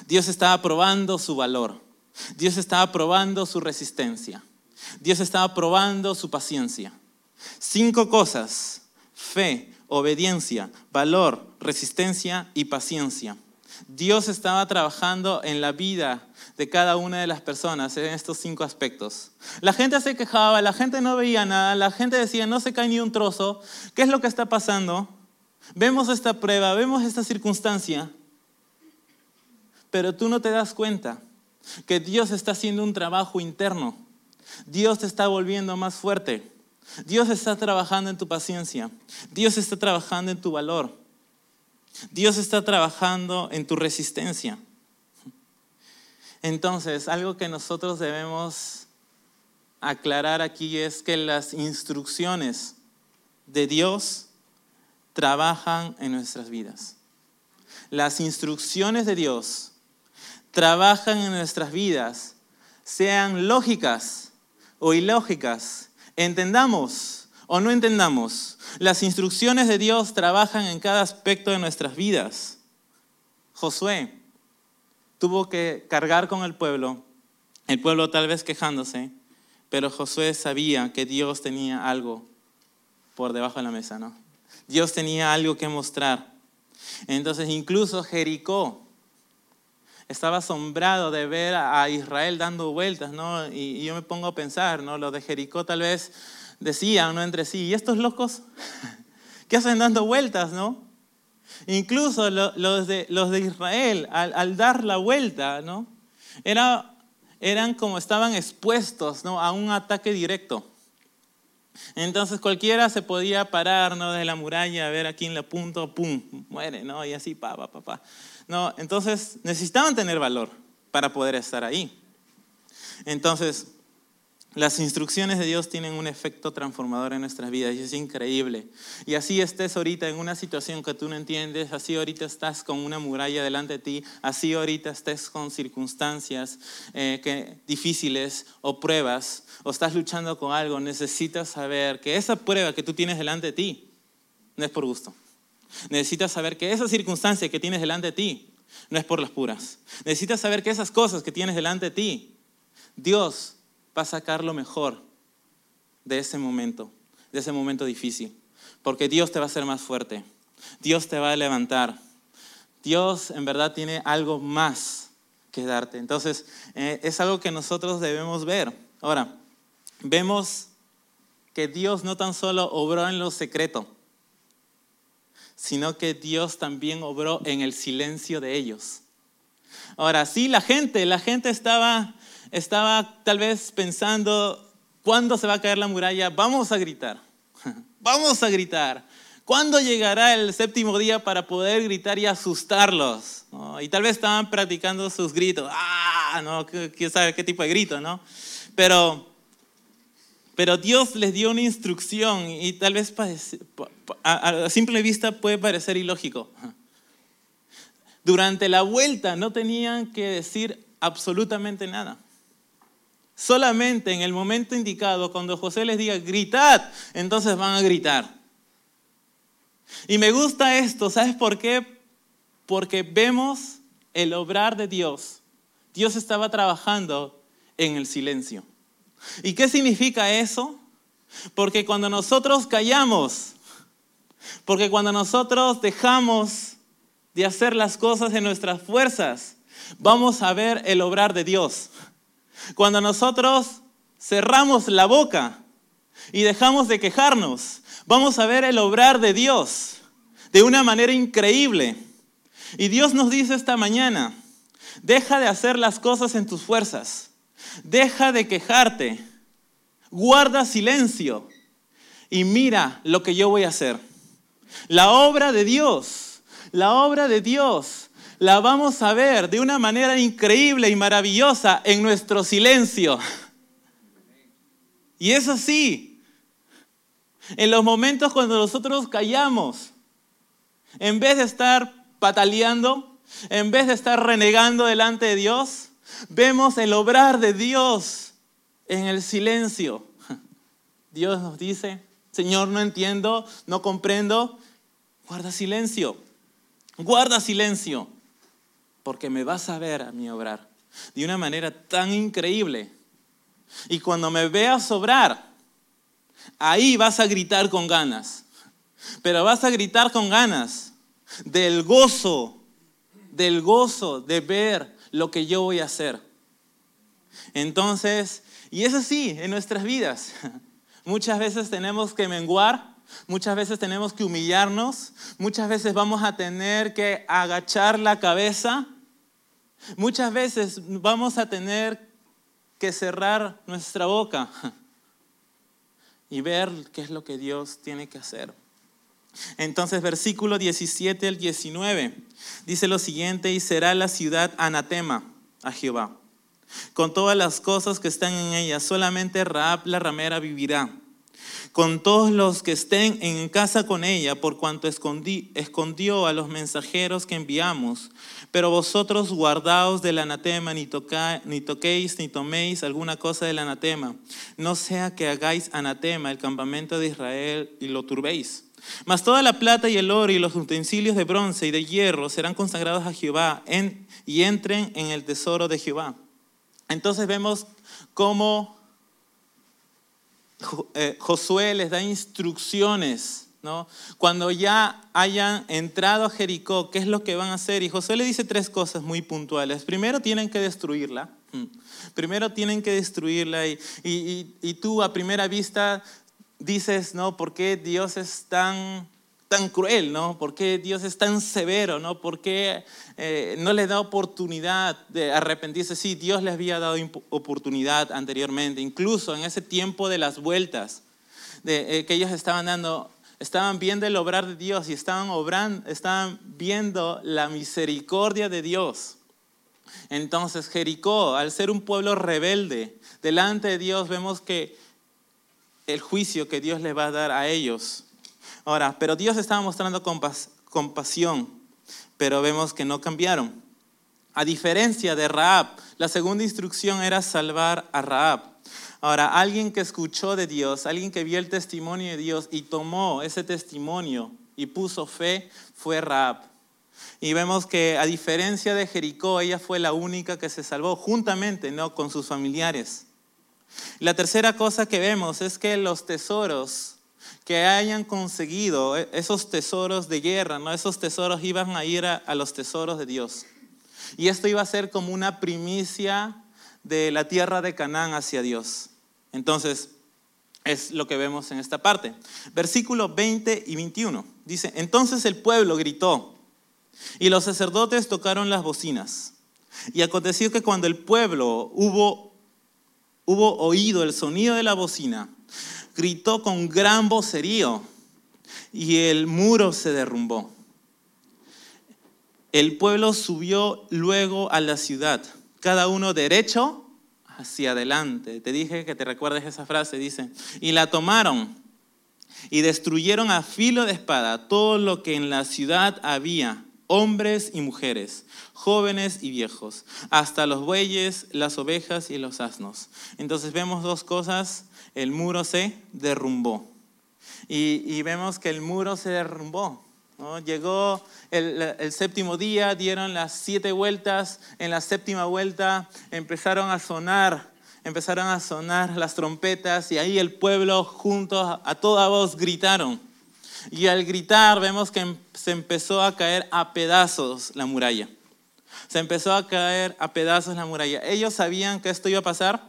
Dios estaba probando su valor. Dios estaba probando su resistencia. Dios estaba probando su paciencia. Cinco cosas. Fe, obediencia, valor, resistencia y paciencia. Dios estaba trabajando en la vida de cada una de las personas en estos cinco aspectos. La gente se quejaba, la gente no veía nada, la gente decía, no se cae ni un trozo. ¿Qué es lo que está pasando? Vemos esta prueba, vemos esta circunstancia, pero tú no te das cuenta que Dios está haciendo un trabajo interno. Dios te está volviendo más fuerte. Dios está trabajando en tu paciencia. Dios está trabajando en tu valor. Dios está trabajando en tu resistencia. Entonces, algo que nosotros debemos aclarar aquí es que las instrucciones de Dios trabajan en nuestras vidas. Las instrucciones de Dios trabajan en nuestras vidas, sean lógicas o ilógicas, entendamos o no entendamos. Las instrucciones de Dios trabajan en cada aspecto de nuestras vidas. Josué tuvo que cargar con el pueblo, el pueblo tal vez quejándose, pero Josué sabía que Dios tenía algo por debajo de la mesa, ¿no? Dios tenía algo que mostrar. Entonces incluso Jericó estaba asombrado de ver a Israel dando vueltas, ¿no? Y, yo me pongo a pensar, ¿no? Los de Jericó tal vez decían, ¿no? Entre sí, ¿y estos locos? ¿Qué hacen dando vueltas, no? Incluso los de, los de Israel, al, dar la vuelta, ¿no? Era, eran como estaban expuestos ¿no? a un ataque directo. Entonces cualquiera se podía parar ¿no? desde la muralla, a ver aquí en la punto, pum, muere, ¿no? Y así, pa, pa, pa, pa. No, entonces necesitaban tener valor para poder estar ahí. Entonces, las instrucciones de Dios tienen un efecto transformador en nuestras vidas y es increíble. Y así estés ahorita en una situación que tú no entiendes, así ahorita estás con una muralla delante de ti, así ahorita estés con circunstancias eh, que, difíciles o pruebas, o estás luchando con algo, necesitas saber que esa prueba que tú tienes delante de ti no es por gusto. Necesitas saber que esa circunstancia que tienes delante de ti no es por las puras. Necesitas saber que esas cosas que tienes delante de ti, Dios va a sacar lo mejor de ese momento, de ese momento difícil. Porque Dios te va a hacer más fuerte. Dios te va a levantar. Dios en verdad tiene algo más que darte. Entonces, eh, es algo que nosotros debemos ver. Ahora, vemos que Dios no tan solo obró en lo secreto, sino que Dios también obró en el silencio de ellos. Ahora, sí, la gente, la gente estaba, estaba tal vez pensando, ¿cuándo se va a caer la muralla? Vamos a gritar, vamos a gritar. ¿Cuándo llegará el séptimo día para poder gritar y asustarlos? Y tal vez estaban practicando sus gritos. Ah, no, quién sabe qué tipo de grito, ¿no? Pero pero Dios les dio una instrucción y tal vez a simple vista puede parecer ilógico. Durante la vuelta no tenían que decir absolutamente nada. Solamente en el momento indicado, cuando José les diga, gritad, entonces van a gritar. Y me gusta esto, ¿sabes por qué? Porque vemos el obrar de Dios. Dios estaba trabajando en el silencio. ¿Y qué significa eso? Porque cuando nosotros callamos, porque cuando nosotros dejamos de hacer las cosas en nuestras fuerzas, vamos a ver el obrar de Dios. Cuando nosotros cerramos la boca y dejamos de quejarnos, vamos a ver el obrar de Dios de una manera increíble. Y Dios nos dice esta mañana, deja de hacer las cosas en tus fuerzas Deja de quejarte. Guarda silencio y mira lo que yo voy a hacer. La obra de Dios, la obra de Dios, la vamos a ver de una manera increíble y maravillosa en nuestro silencio. Y es así. En los momentos cuando nosotros callamos, en vez de estar pataleando, en vez de estar renegando delante de Dios, Vemos el obrar de Dios en el silencio. Dios nos dice, Señor, no entiendo, no comprendo. Guarda silencio, guarda silencio, porque me vas a ver a mi obrar de una manera tan increíble. Y cuando me veas obrar, ahí vas a gritar con ganas. pero vas a gritar con ganas del gozo, del gozo de ver lo que yo voy a hacer. Entonces, y es así en nuestras vidas. Muchas veces tenemos que menguar, muchas veces tenemos que humillarnos, muchas veces vamos a tener que agachar la cabeza, muchas veces vamos a tener que cerrar nuestra boca y ver qué es lo que Dios tiene que hacer. Entonces, versículo 17 al 19 dice lo siguiente, y será la ciudad anatema a Jehová, con todas las cosas que están en ella, solamente Raab la ramera vivirá, con todos los que estén en casa con ella, por cuanto escondió a los mensajeros que enviamos. Pero vosotros guardaos del anatema, ni, toquéis ni toméis alguna cosa del anatema, no sea que hagáis anatema el campamento de Israel y lo turbéis. Mas toda la plata y el oro y los utensilios de bronce y de hierro serán consagrados a Jehová y entren en el tesoro de Jehová. Entonces vemos cómo Josué les da instrucciones, ¿no? Cuando ya hayan entrado a Jericó, ¿qué es lo que van a hacer? Y Josué le dice tres cosas muy puntuales. Primero tienen que destruirla. Mm. Primero tienen que destruirla y, y tú a primera vista dices, ¿no? ¿Por qué Dios es tan, tan cruel, ¿no? ¿Por qué Dios es tan severo, ¿no? ¿Por qué eh, no le da oportunidad de arrepentirse? Sí, Dios les había dado oportunidad anteriormente, incluso en ese tiempo de las vueltas eh, que ellos estaban dando, estaban viendo el obrar de Dios y estaban, obrando, estaban viendo la misericordia de Dios. Entonces Jericó, al ser un pueblo rebelde, delante de Dios vemos que el juicio que Dios le va a dar a ellos. Ahora, pero Dios estaba mostrando compasión, pero vemos que no cambiaron. A diferencia de Raab, la segunda instrucción era salvar a Raab. Ahora, alguien que escuchó de Dios, alguien que vio el testimonio de Dios y tomó ese testimonio y puso fe, fue Raab. Y vemos que a diferencia de Jericó, ella fue la única que se salvó juntamente, ¿no? con sus familiares. La tercera cosa que vemos es que los tesoros que hayan conseguido, e, esos tesoros de guerra, ¿no? esos tesoros iban a ir a, los tesoros de Dios. Y esto iba a ser como una primicia de la tierra de Canaán hacia Dios. Entonces, es lo que vemos en esta parte. Versículos 20 y 21. Dice, entonces el pueblo gritó y los sacerdotes tocaron las bocinas. Y aconteció que cuando el pueblo hubo hubo oído el sonido de la bocina, gritó con gran vocerío y el muro se derrumbó. El pueblo subió luego a la ciudad, cada uno derecho hacia adelante. Te dije que te recuerdes esa frase, dice, y la tomaron y destruyeron a filo de espada todo lo que en la ciudad había hombres y mujeres, jóvenes y viejos, hasta los bueyes, las ovejas y los asnos. Entonces vemos dos cosas, el muro se derrumbó. Y, vemos que el muro se derrumbó. Llegó el, séptimo día, dieron las siete vueltas, en la séptima vuelta empezaron a sonar, empezaron a sonar las trompetas y ahí el pueblo juntos a toda voz gritaron. Y al gritar vemos que se empezó a caer a pedazos la muralla. Se empezó a caer a pedazos la muralla. Ellos sabían que esto iba a pasar,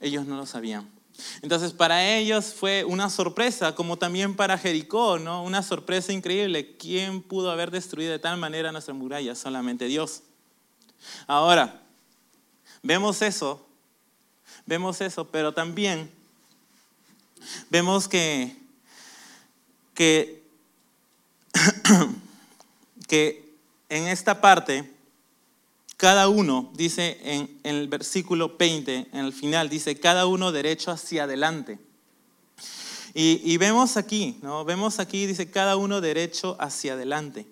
ellos no lo sabían. Entonces para ellos fue una sorpresa, como también para Jericó, ¿no? Una sorpresa increíble. ¿Quién pudo haber destruido de tal manera nuestra muralla? Solamente Dios. Ahora, vemos eso, vemos eso, pero también vemos que que, que en esta parte, cada uno, dice en, el versículo 20, en el final, dice, cada uno derecho hacia adelante. Y, vemos aquí, ¿no? Vemos aquí, dice, cada uno derecho hacia adelante.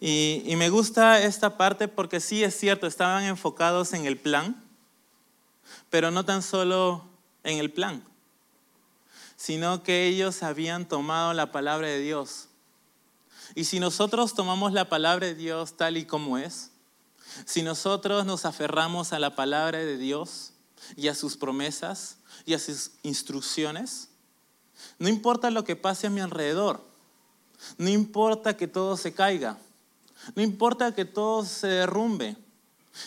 Y, y, me gusta esta parte porque sí es cierto, estaban enfocados en el plan, pero no tan solo en el plan, sino que ellos habían tomado la palabra de Dios. Y si nosotros tomamos la palabra de Dios tal y como es, si nosotros nos aferramos a la palabra de Dios y a sus promesas y a sus instrucciones, no importa lo que pase a mi alrededor, No importa que todo se caiga. No importa que todo se derrumbe.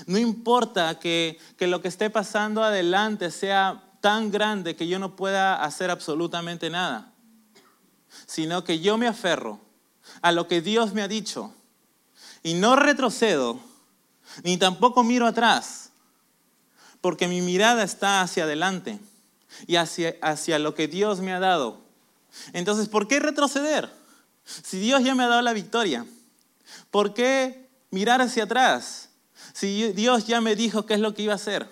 No importa que, que lo que esté pasando adelante sea tan grande que yo no pueda hacer absolutamente nada, sino que yo me aferro a lo que Dios me ha dicho y no retrocedo, ni tampoco miro atrás, porque mi mirada está hacia adelante y hacia, hacia lo que Dios me ha dado. Entonces, ¿por qué retroceder? Si Dios ya me ha dado la victoria, ¿por qué mirar hacia atrás? Si Dios ya me dijo qué es lo que iba a hacer.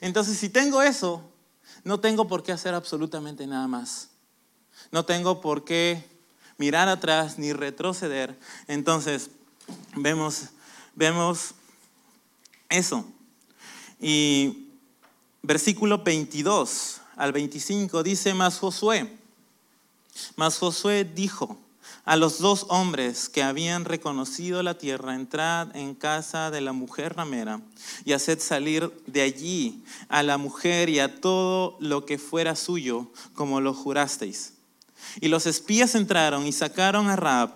Entonces, si tengo eso, no tengo por qué hacer absolutamente nada más. No tengo por qué mirar atrás ni retroceder. Entonces, vemos, vemos eso. Y versículo 22 al 25 dice, más Josué, más Josué dijo, a los dos hombres que habían reconocido la tierra, entrad en casa de la mujer ramera y haced salir de allí a la mujer y a todo lo que fuera suyo, como lo jurasteis. Y los espías entraron y sacaron a Raab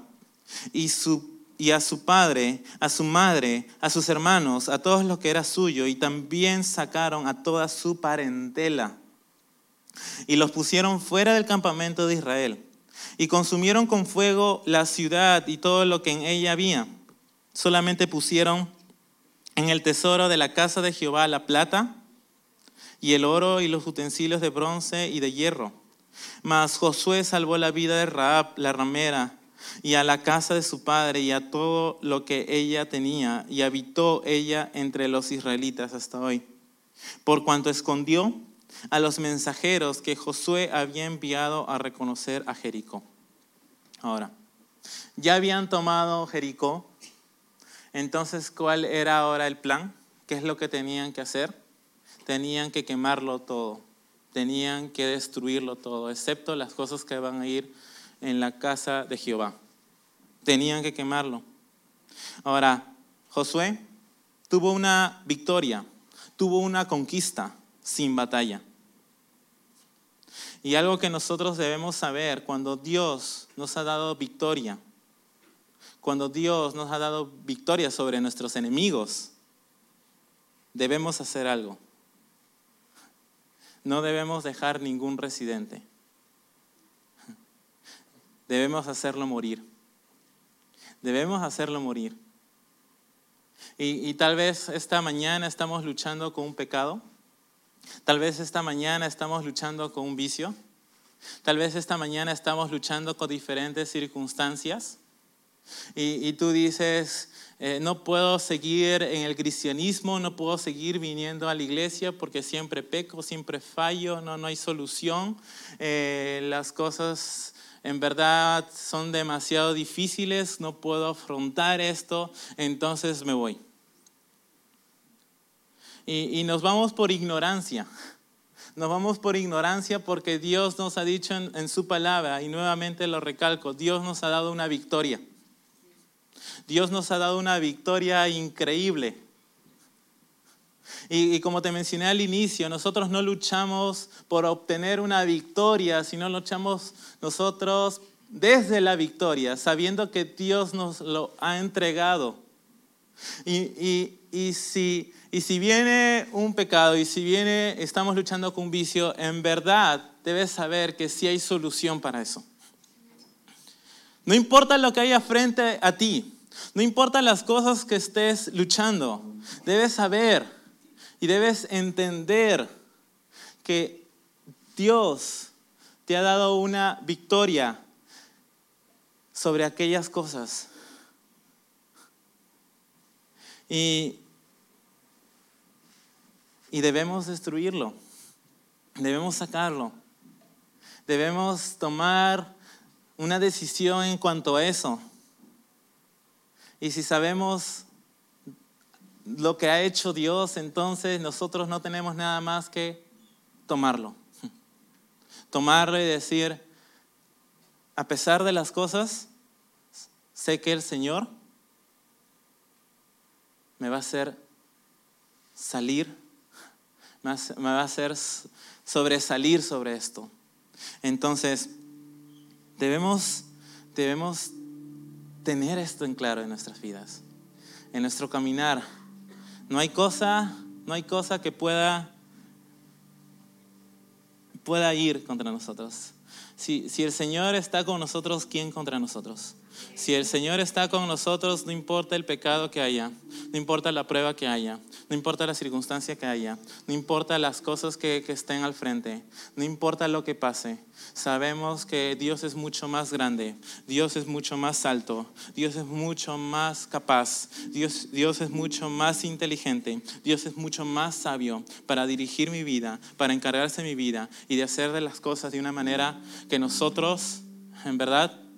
y, su, y a su padre, a su madre, a sus hermanos, a todos los que era suyo, y también sacaron a toda su parentela. Y los pusieron fuera del campamento de Israel y consumieron con fuego la ciudad y todo lo que en ella había. Solamente pusieron en el tesoro de la casa de Jehová la plata y el oro y los utensilios de bronce y de hierro. Mas Josué salvó la vida de Raab, la ramera, y a la casa de su padre y a todo lo que ella tenía, y habitó ella entre los israelitas hasta hoy. Por cuanto escondió a los mensajeros que Josué había enviado a reconocer a Jericó. Ahora, ya habían tomado Jericó, entonces ¿cuál era ahora el plan? ¿Qué es lo que tenían que hacer? Tenían que quemarlo todo, tenían que destruirlo todo, excepto las cosas que van a ir en la casa de Jehová. Tenían que quemarlo. Ahora, Josué tuvo una victoria, tuvo una conquista sin batalla. Y algo que nosotros debemos saber, cuando Dios nos ha dado victoria, cuando Dios nos ha dado victoria sobre nuestros enemigos, debemos hacer algo. No debemos dejar ningún residente. Debemos hacerlo morir. Debemos hacerlo morir. Y, y, tal vez esta mañana estamos luchando con un pecado Tal vez esta mañana estamos luchando con un vicio. Tal vez esta mañana estamos luchando con diferentes circunstancias. Y, tú dices, eh, no puedo seguir en el cristianismo, no puedo seguir viniendo a la iglesia porque siempre peco, siempre fallo, no, no hay solución. Eh, las cosas en verdad son demasiado difíciles, no puedo afrontar esto, entonces me voy y, nos vamos por ignorancia. Nos vamos por ignorancia porque Dios nos ha dicho en, su palabra, y nuevamente lo recalco, Dios nos ha dado una victoria. Dios nos ha dado una victoria increíble. Y, y, como te mencioné al inicio, nosotros no luchamos por obtener una victoria, sino luchamos nosotros desde la victoria, sabiendo que Dios nos lo ha entregado. Y, y, y si si viene un pecado y si viene, estamos luchando con un vicio, en verdad debes saber que sí hay solución para eso. No importa lo que haya frente a ti, no importa las cosas que estés luchando, debes saber y debes entender que Dios te ha dado una victoria sobre aquellas cosas. Y y debemos destruirlo, debemos sacarlo, debemos tomar una decisión en cuanto a eso. Y si sabemos lo que ha hecho Dios, entonces nosotros no tenemos nada más que tomarlo. Tomarlo y decir, a pesar de las cosas, sé que el Señor me va a hacer salir me va a hacer sobresalir sobre esto. Entonces, debemos, debemos tener esto en claro en nuestras vidas, en nuestro caminar. No hay cosa, no hay cosa que pueda, pueda ir contra nosotros. Si, si el Señor está con nosotros, ¿quién contra nosotros? Si el Señor está con nosotros, no importa el pecado que haya, no importa la prueba que haya, no importa la circunstancia que haya, no importa las cosas que, estén al frente, no importa lo que pase, sabemos que Dios es mucho más grande, Dios es mucho más alto, Dios es mucho más capaz, Dios, Dios es mucho más inteligente, Dios es mucho más sabio para dirigir mi vida, para encargarse de mi vida y de hacer de las cosas de una manera que nosotros, en verdad,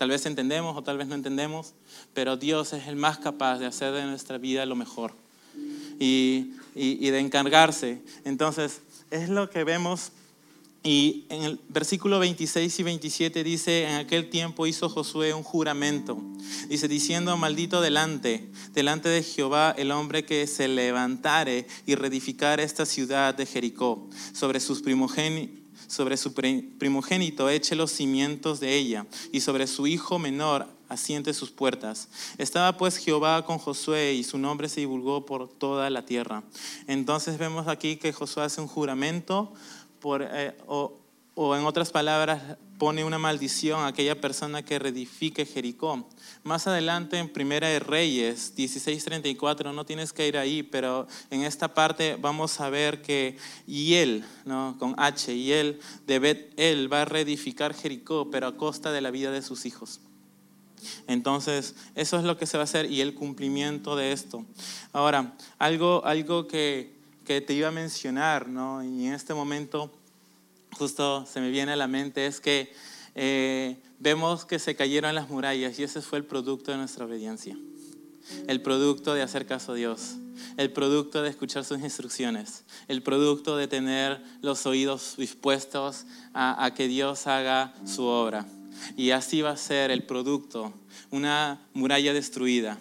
Tal vez entendemos o tal vez no entendemos, pero Dios es el más capaz de hacer de nuestra vida lo mejor y, y, de encargarse. Entonces, es lo que vemos y en el versículo 26 y 27 dice, en aquel tiempo hizo Josué un juramento. Dice, diciendo, maldito delante, delante de Jehová el hombre que se levantare y reedificare esta ciudad de Jericó sobre sus primogénitos sobre su primogénito eche los cimientos de ella, y sobre su hijo menor asiente sus puertas. Estaba pues Jehová con Josué y su nombre se divulgó por toda la tierra. Entonces vemos aquí que Josué hace un juramento por, eh, o en otras palabras pone una maldición a aquella persona que reedifique Jericó. Más adelante en Primera de Reyes 16:34, no tienes que ir ahí, pero en esta parte vamos a ver que Yel, ¿no? con H, Yel de Bet él va a reedificar Jericó, pero a costa de la vida de sus hijos. Entonces, eso es lo que se va a hacer y el cumplimiento de esto. Ahora, algo, algo que, que te iba a mencionar, ¿no? y en este momento justo se me viene a la mente es que eh, vemos que se cayeron las murallas y ese fue el producto de nuestra obediencia. El producto de hacer caso a Dios, el producto de escuchar sus instrucciones, el producto de tener los oídos dispuestos a, a que Dios haga su obra. Y así va a ser el producto, una muralla destruida,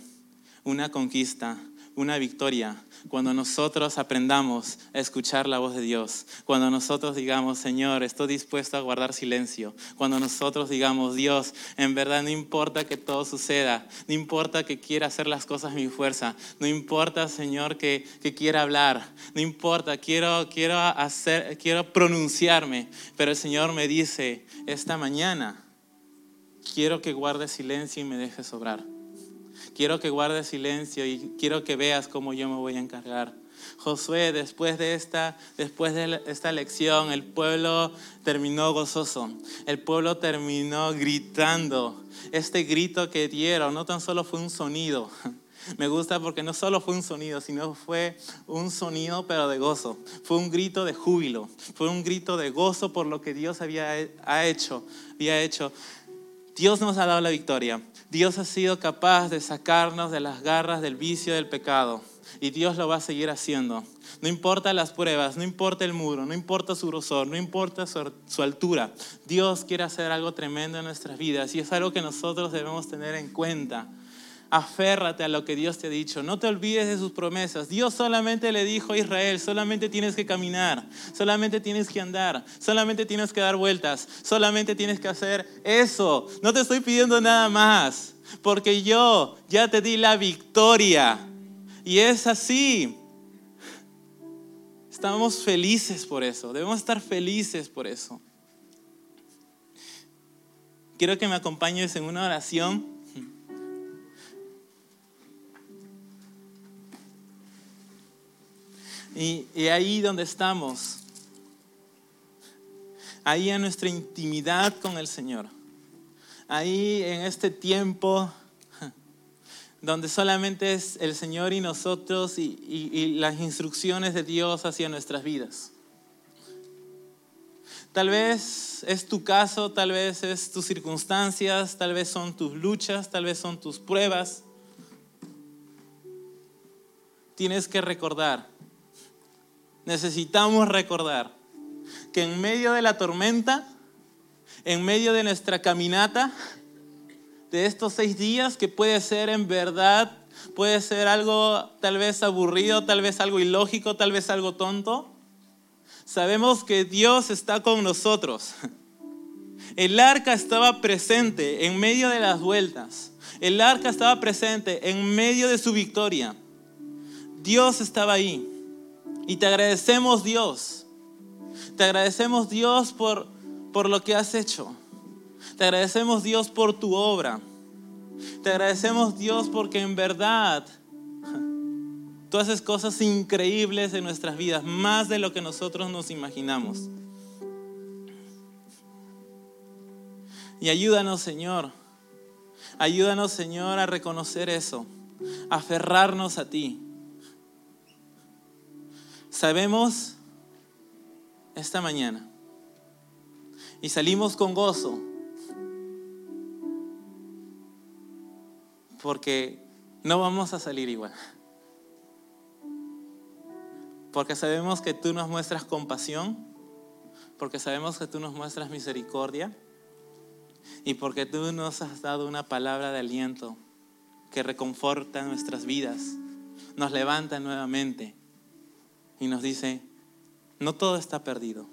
una conquista, una victoria cuando nosotros aprendamos a escuchar la voz de Dios, cuando nosotros digamos, Señor, estoy dispuesto a guardar silencio, cuando nosotros digamos, Dios, en verdad no importa que todo suceda, no importa que quiera hacer las cosas a mi fuerza, no importa, Señor, que, que quiera hablar, no importa, quiero, quiero, hacer, quiero pronunciarme, pero el Señor me dice, esta mañana quiero que guarde silencio y me dejes obrar. Quiero que guardes silencio y quiero que veas cómo yo me voy a encargar. Josué, después de esta, después de esta lección, el pueblo terminó gozoso. El pueblo terminó gritando. Este grito que dieron no tan solo fue un sonido. Me gusta porque no solo fue un sonido, sino fue un sonido pero de gozo. Fue un grito de júbilo. Fue un grito de gozo por lo que Dios había ha hecho. Había hecho. Dios nos ha dado la victoria. Dios ha sido capaz de sacarnos de las garras del vicio del pecado y Dios lo va a seguir haciendo. No importa las pruebas, no importa el muro, no importa su grosor, no importa su, altura. Dios quiere hacer algo tremendo en nuestras vidas y es algo que nosotros debemos tener en cuenta. Aférrate a lo que Dios te ha dicho. No te olvides de sus promesas. Dios solamente le dijo a Israel, solamente tienes que caminar, solamente tienes que andar, solamente tienes que dar vueltas, solamente tienes que hacer eso. No te estoy pidiendo nada más, porque yo ya te di la victoria. Y es así. Estamos felices por eso. Debemos estar felices por eso. Quiero que me acompañes en una oración Y, ahí donde estamos, ahí en nuestra intimidad con el Señor, ahí en este tiempo donde solamente es el Señor y nosotros y, y las instrucciones de Dios hacia nuestras vidas. Tal vez es tu caso, tal vez es tus circunstancias, tal vez son tus luchas, tal vez son tus pruebas. Tienes que recordar necesitamos recordar que en medio de la tormenta, en medio de nuestra caminata, de estos seis días, que puede ser en verdad, puede ser algo tal vez aburrido, tal vez algo ilógico, tal vez algo tonto, sabemos que Dios está con nosotros. El arca estaba presente en medio de las vueltas. El arca estaba presente en medio de su victoria. Dios estaba ahí. Y te agradecemos Dios. Te agradecemos Dios por, por lo que has hecho. Te agradecemos Dios por tu obra. Te agradecemos Dios porque en verdad tú haces cosas increíbles en nuestras vidas, más de lo que nosotros nos imaginamos. Y ayúdanos, Señor. Ayúdanos, Señor, a reconocer eso, a aferrarnos a ti. Sabemos esta mañana. Y salimos con gozo. Porque no vamos a salir igual. Porque sabemos que tú nos muestras compasión, porque sabemos que tú nos muestras misericordia. Y porque tú nos has dado una palabra de aliento que reconforta nuestras vidas, nos levanta nuevamente y nos dice, no todo está perdido